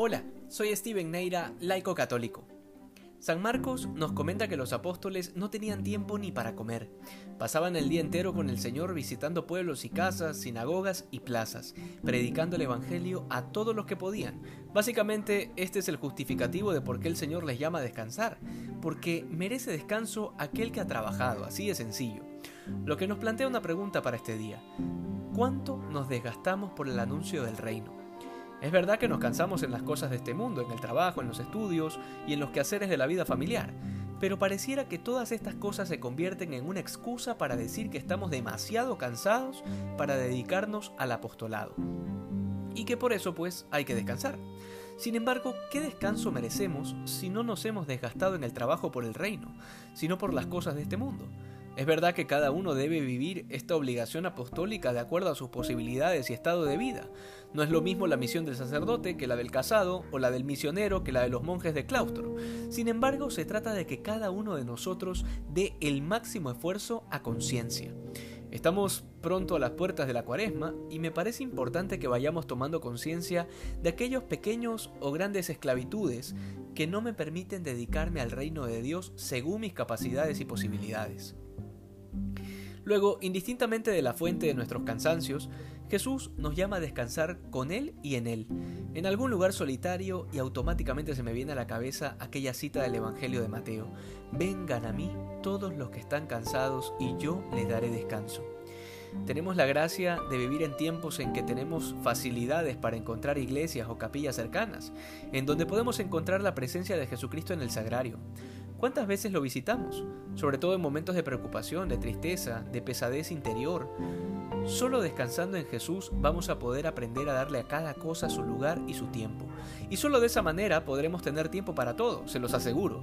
Hola, soy Steven Neira, laico católico. San Marcos nos comenta que los apóstoles no tenían tiempo ni para comer. Pasaban el día entero con el Señor visitando pueblos y casas, sinagogas y plazas, predicando el Evangelio a todos los que podían. Básicamente, este es el justificativo de por qué el Señor les llama a descansar, porque merece descanso aquel que ha trabajado, así de sencillo. Lo que nos plantea una pregunta para este día. ¿Cuánto nos desgastamos por el anuncio del reino? Es verdad que nos cansamos en las cosas de este mundo, en el trabajo, en los estudios y en los quehaceres de la vida familiar, pero pareciera que todas estas cosas se convierten en una excusa para decir que estamos demasiado cansados para dedicarnos al apostolado. Y que por eso pues hay que descansar. Sin embargo, ¿qué descanso merecemos si no nos hemos desgastado en el trabajo por el reino, sino por las cosas de este mundo? Es verdad que cada uno debe vivir esta obligación apostólica de acuerdo a sus posibilidades y estado de vida. No es lo mismo la misión del sacerdote que la del casado o la del misionero que la de los monjes de claustro. Sin embargo, se trata de que cada uno de nosotros dé el máximo esfuerzo a conciencia. Estamos pronto a las puertas de la cuaresma y me parece importante que vayamos tomando conciencia de aquellos pequeños o grandes esclavitudes que no me permiten dedicarme al reino de Dios según mis capacidades y posibilidades. Luego, indistintamente de la fuente de nuestros cansancios, Jesús nos llama a descansar con Él y en Él, en algún lugar solitario y automáticamente se me viene a la cabeza aquella cita del Evangelio de Mateo, vengan a mí todos los que están cansados y yo les daré descanso. Tenemos la gracia de vivir en tiempos en que tenemos facilidades para encontrar iglesias o capillas cercanas, en donde podemos encontrar la presencia de Jesucristo en el sagrario. ¿Cuántas veces lo visitamos? Sobre todo en momentos de preocupación, de tristeza, de pesadez interior. Solo descansando en Jesús vamos a poder aprender a darle a cada cosa su lugar y su tiempo. Y solo de esa manera podremos tener tiempo para todo, se los aseguro.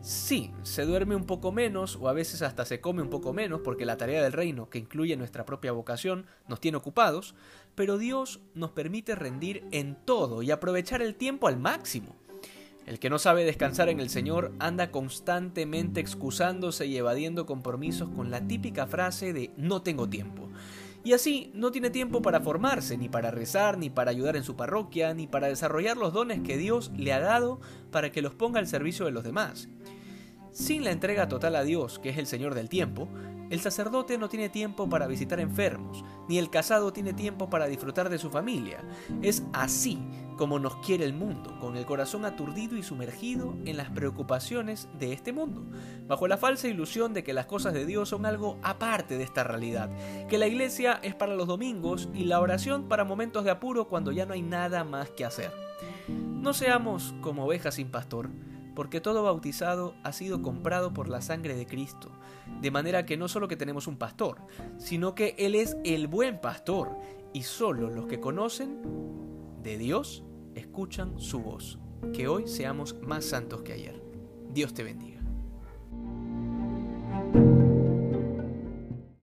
Sí, se duerme un poco menos o a veces hasta se come un poco menos porque la tarea del reino, que incluye nuestra propia vocación, nos tiene ocupados, pero Dios nos permite rendir en todo y aprovechar el tiempo al máximo. El que no sabe descansar en el Señor anda constantemente excusándose y evadiendo compromisos con la típica frase de no tengo tiempo. Y así no tiene tiempo para formarse, ni para rezar, ni para ayudar en su parroquia, ni para desarrollar los dones que Dios le ha dado para que los ponga al servicio de los demás. Sin la entrega total a Dios, que es el Señor del tiempo, el sacerdote no tiene tiempo para visitar enfermos, ni el casado tiene tiempo para disfrutar de su familia. Es así como nos quiere el mundo, con el corazón aturdido y sumergido en las preocupaciones de este mundo, bajo la falsa ilusión de que las cosas de Dios son algo aparte de esta realidad, que la iglesia es para los domingos y la oración para momentos de apuro cuando ya no hay nada más que hacer. No seamos como ovejas sin pastor, porque todo bautizado ha sido comprado por la sangre de Cristo, de manera que no solo que tenemos un pastor, sino que Él es el buen pastor, y solo los que conocen de Dios escuchan su voz. Que hoy seamos más santos que ayer. Dios te bendiga.